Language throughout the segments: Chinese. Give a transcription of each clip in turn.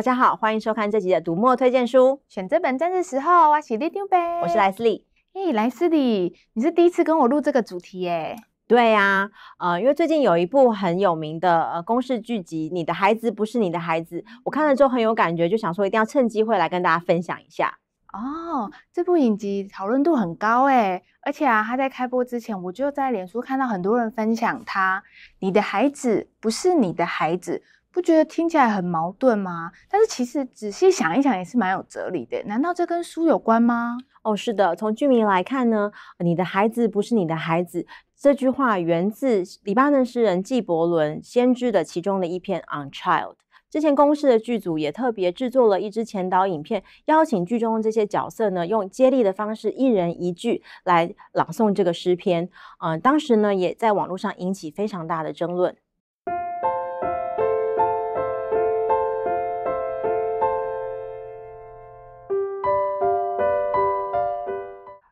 大家好，欢迎收看这集的读墨推荐书。选这本真是时候，我是里长伯，我是莱斯利。诶，莱斯利，你是第一次跟我录这个主题耶？对呀、啊，呃，因为最近有一部很有名的呃公式剧集《你的孩子不是你的孩子》，我看了之后很有感觉，就想说一定要趁机会来跟大家分享一下。哦，这部影集讨论度很高诶，而且啊，他在开播之前，我就在脸书看到很多人分享他。你的孩子不是你的孩子，不觉得听起来很矛盾吗？但是其实仔细想一想，也是蛮有哲理的。难道这跟书有关吗？哦，是的，从剧名来看呢，你的孩子不是你的孩子，这句话源自黎巴嫩诗人纪伯伦《先知》的其中的一篇《On Child》。之前公视的剧组也特别制作了一支前导影片，邀请剧中的这些角色呢，用接力的方式，一人一句来朗诵这个诗篇。嗯、呃，当时呢，也在网络上引起非常大的争论。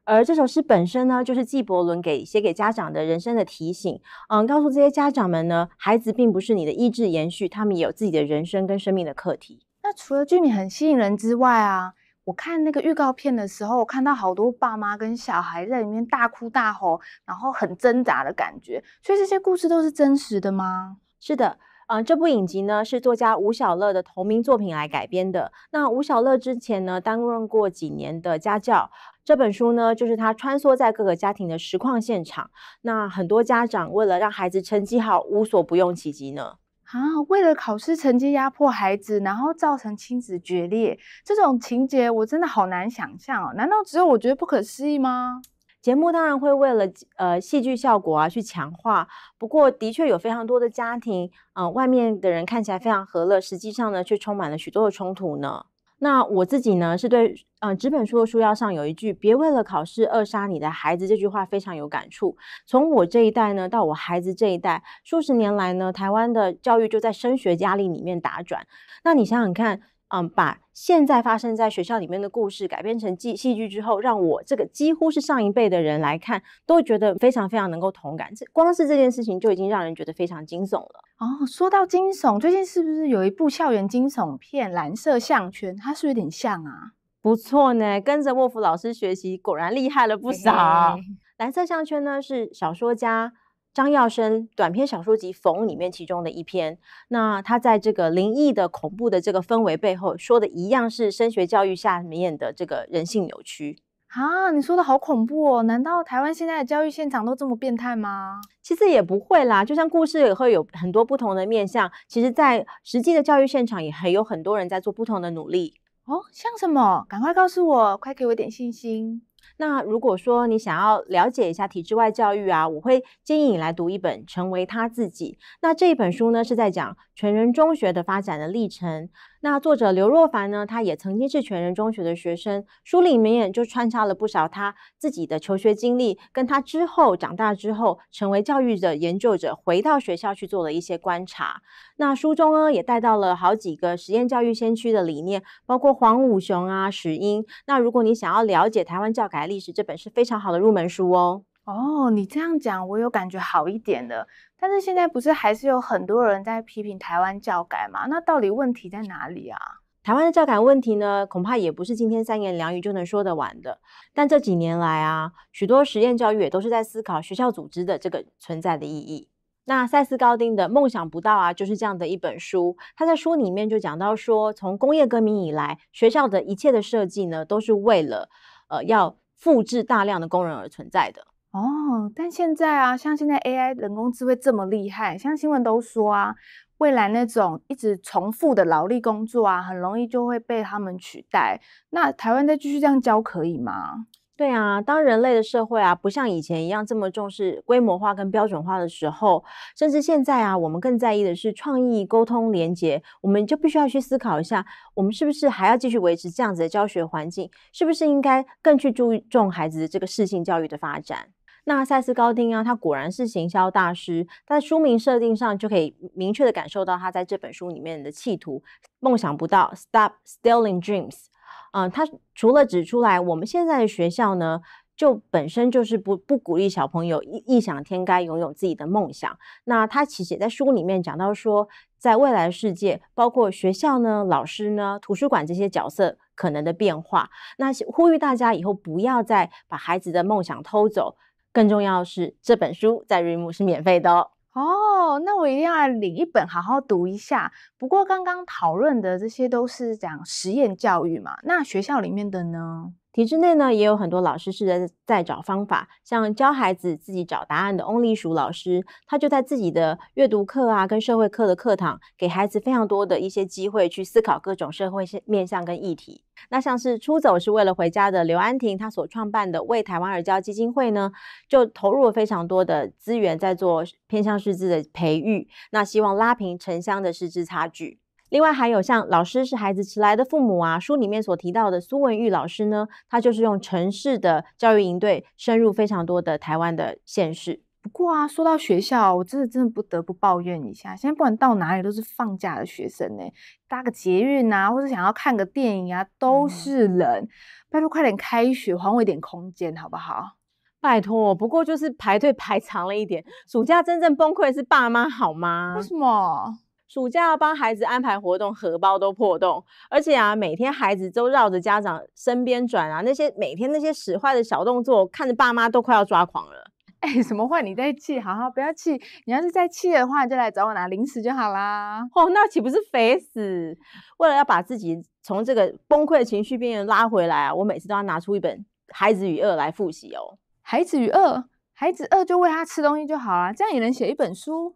而这首诗本身呢，就是纪伯伦给写给家长的人生的提醒。嗯，告诉这些家长们呢，孩子并不是你的意志延续，他们也有自己的人生跟生命的课题。那除了剧名很吸引人之外啊，我看那个预告片的时候，我看到好多爸妈跟小孩在里面大哭大吼，然后很挣扎的感觉。所以这些故事都是真实的吗？是的。嗯，这部影集呢是作家吴小乐的同名作品来改编的。那吴小乐之前呢担任过几年的家教，这本书呢就是他穿梭在各个家庭的实况现场。那很多家长为了让孩子成绩好，无所不用其极呢。啊，为了考试成绩压迫孩子，然后造成亲子决裂，这种情节我真的好难想象哦。难道只有我觉得不可思议吗？节目当然会为了呃戏剧效果啊去强化，不过的确有非常多的家庭，呃外面的人看起来非常和乐，实际上呢却充满了许多的冲突呢。那我自己呢是对嗯纸本书的书腰上有一句“别为了考试扼杀你的孩子”这句话非常有感触。从我这一代呢到我孩子这一代，数十年来呢，台湾的教育就在升学压力里面打转。那你想想看。嗯，把现在发生在学校里面的故事改编成戏戏剧之后，让我这个几乎是上一辈的人来看，都会觉得非常非常能够同感。这光是这件事情就已经让人觉得非常惊悚了。哦，说到惊悚，最近是不是有一部校园惊悚片《蓝色项圈》？它是不是有点像啊？不错呢，跟着莫夫老师学习，果然厉害了不少。嘿嘿蓝色项圈呢，是小说家。张耀生短篇小说集《缝》里面其中的一篇，那他在这个灵异的恐怖的这个氛围背后，说的一样是升学教育下面的这个人性扭曲啊！你说的好恐怖哦！难道台湾现在的教育现场都这么变态吗？其实也不会啦，就像故事也会有很多不同的面向，其实，在实际的教育现场也还有很多人在做不同的努力哦。像什么？赶快告诉我，快给我点信心。那如果说你想要了解一下体制外教育啊，我会建议你来读一本《成为他自己》。那这一本书呢，是在讲全人中学的发展的历程。那作者刘若凡呢，他也曾经是全人中学的学生，书里面就穿插了不少他自己的求学经历，跟他之后长大之后成为教育的研究者，回到学校去做了一些观察。那书中呢，也带到了好几个实验教育先驱的理念，包括黄武雄啊、史英。那如果你想要了解台湾教改历史，这本是非常好的入门书哦。哦，你这样讲，我有感觉好一点的。但是现在不是还是有很多人在批评台湾教改吗？那到底问题在哪里啊？台湾的教改问题呢，恐怕也不是今天三言两语就能说得完的。但这几年来啊，许多实验教育也都是在思考学校组织的这个存在的意义。那塞斯高丁的《梦想不到》啊，就是这样的一本书。他在书里面就讲到说，从工业革命以来，学校的一切的设计呢，都是为了呃要复制大量的工人而存在的。哦，但现在啊，像现在 AI 人工智慧这么厉害，像新闻都说啊，未来那种一直重复的劳力工作啊，很容易就会被他们取代。那台湾再继续这样教可以吗？对啊，当人类的社会啊，不像以前一样这么重视规模化跟标准化的时候，甚至现在啊，我们更在意的是创意、沟通、连结，我们就必须要去思考一下，我们是不是还要继续维持这样子的教学环境？是不是应该更去注重孩子的这个适性教育的发展？那塞斯高丁啊，他果然是行销大师，在书名设定上就可以明确的感受到他在这本书里面的企图。梦想不到，Stop Stealing Dreams。嗯，他除了指出来我们现在的学校呢，就本身就是不不鼓励小朋友异异想天开，拥有自己的梦想。那他其实也在书里面讲到说，在未来世界，包括学校呢、老师呢、图书馆这些角色可能的变化。那呼吁大家以后不要再把孩子的梦想偷走。更重要是，这本书在瑞木是免费的哦。哦，那我一定要来领一本，好好读一下。不过刚刚讨论的这些都是讲实验教育嘛，那学校里面的呢？体制内呢，也有很多老师是在在找方法，像教孩子自己找答案的翁立淑老师，他就在自己的阅读课啊，跟社会课的课堂，给孩子非常多的一些机会去思考各种社会面向跟议题。那像是出走是为了回家的刘安婷，她所创办的为台湾而教基金会呢，就投入了非常多的资源在做偏向识字的培育，那希望拉平城乡的识字差距。另外还有像老师是孩子迟来的父母啊，书里面所提到的苏文玉老师呢，他就是用城市的教育营队深入非常多的台湾的县市。不过啊，说到学校，我真的真的不得不抱怨一下，现在不管到哪里都是放假的学生呢，搭个捷运啊，或者想要看个电影啊，都是人。嗯、拜托快点开学，还我一点空间好不好？拜托，不过就是排队排长了一点。暑假真正崩溃是爸妈好吗？为什么？暑假要帮孩子安排活动，荷包都破洞，而且啊，每天孩子都绕着家长身边转啊，那些每天那些使坏的小动作，看着爸妈都快要抓狂了。哎、欸，什么话你在气？好好不要气，你要是再气的话，就来找我拿零食就好啦。哦，那岂不是肥死？为了要把自己从这个崩溃情绪边缘拉回来啊，我每次都要拿出一本《孩子与饿》来复习哦。孩子与饿，孩子饿就喂他吃东西就好啊，这样也能写一本书。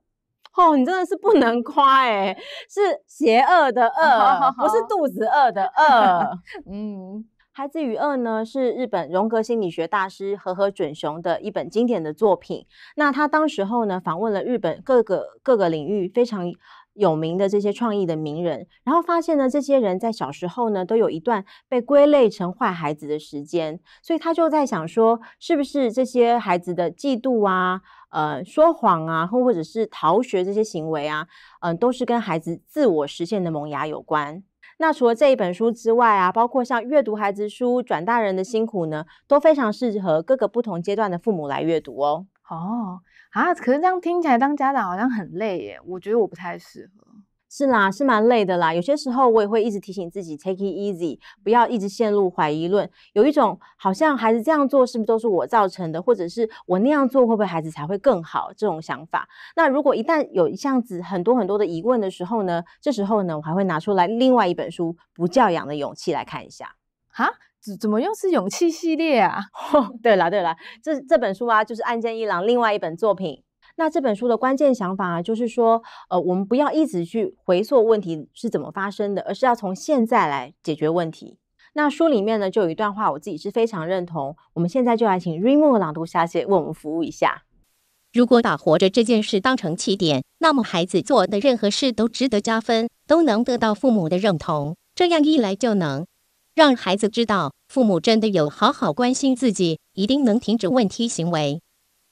哦，你真的是不能夸哎，是邪恶的恶，不是 肚子饿的 饿。嗯，孩子与恶呢，是日本荣格心理学大师和和准雄的一本经典的作品。那他当时候呢，访问了日本各个各个领域非常有名的这些创意的名人，然后发现呢，这些人在小时候呢，都有一段被归类成坏孩子的时间，所以他就在想说，是不是这些孩子的嫉妒啊？呃，说谎啊，或或者是逃学这些行为啊，嗯、都是跟孩子自我实现的萌芽有关。那除了这一本书之外啊，包括像阅读孩子书、转大人的辛苦呢，都非常适合各个不同阶段的父母来阅读哦。哦，啊，可是这样听起来当家长好像很累耶，我觉得我不太适合。是啦，是蛮累的啦。有些时候我也会一直提醒自己 take it easy，不要一直陷入怀疑论。有一种好像孩子这样做是不是都是我造成的，或者是我那样做会不会孩子才会更好这种想法。那如果一旦有一项子很多很多的疑问的时候呢，这时候呢，我还会拿出来另外一本书《不教养的勇气》来看一下。哈，怎怎么又是勇气系列啊？对了对了，这这本书啊，就是岸见一郎另外一本作品。那这本书的关键想法啊，就是说，呃，我们不要一直去回溯问题是怎么发生的，而是要从现在来解决问题。那书里面呢，就有一段话，我自己是非常认同。我们现在就来请 Readmoo 朗读小姐为我们服务一下。如果把活着这件事当成起点，那么孩子做的任何事都值得加分，都能得到父母的认同。这样一来，就能让孩子知道，父母真的有好好关心自己，一定能停止问题行为。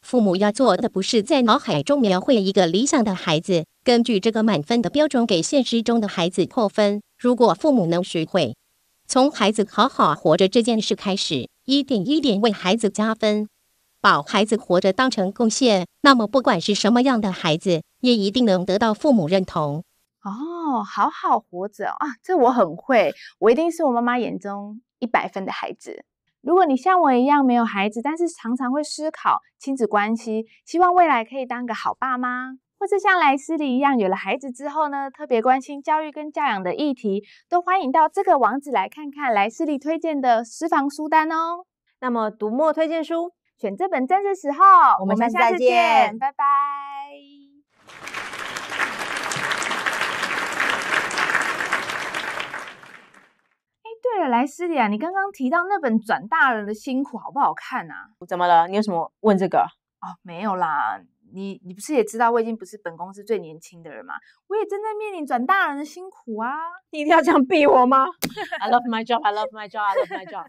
父母要做的不是在脑海中描绘一个理想的孩子，根据这个满分的标准给现实中的孩子扣分。如果父母能学会从孩子好好活着这件事开始，一点一点为孩子加分，把孩子活着当成贡献，那么不管是什么样的孩子，也一定能得到父母认同。哦，好好活着啊，这我很会，我一定是我妈妈眼中一百分的孩子。如果你像我一样没有孩子，但是常常会思考亲子关系，希望未来可以当个好爸妈，或是像莱斯利一样有了孩子之后呢，特别关心教育跟教养的议题，都欢迎到这个网址来看看莱斯利推荐的私房书单哦。那么读墨推荐书，选这本正是时候。我们下次再见，拜拜。对了，莱斯利啊，你刚刚提到那本《转大人的辛苦》好不好看啊？怎么了？你有什么问这个？哦，没有啦。你你不是也知道我已经不是本公司最年轻的人嘛？我也正在面临转大人的辛苦啊！你一定要这样逼我吗？I love my job. I love my job. I love my job.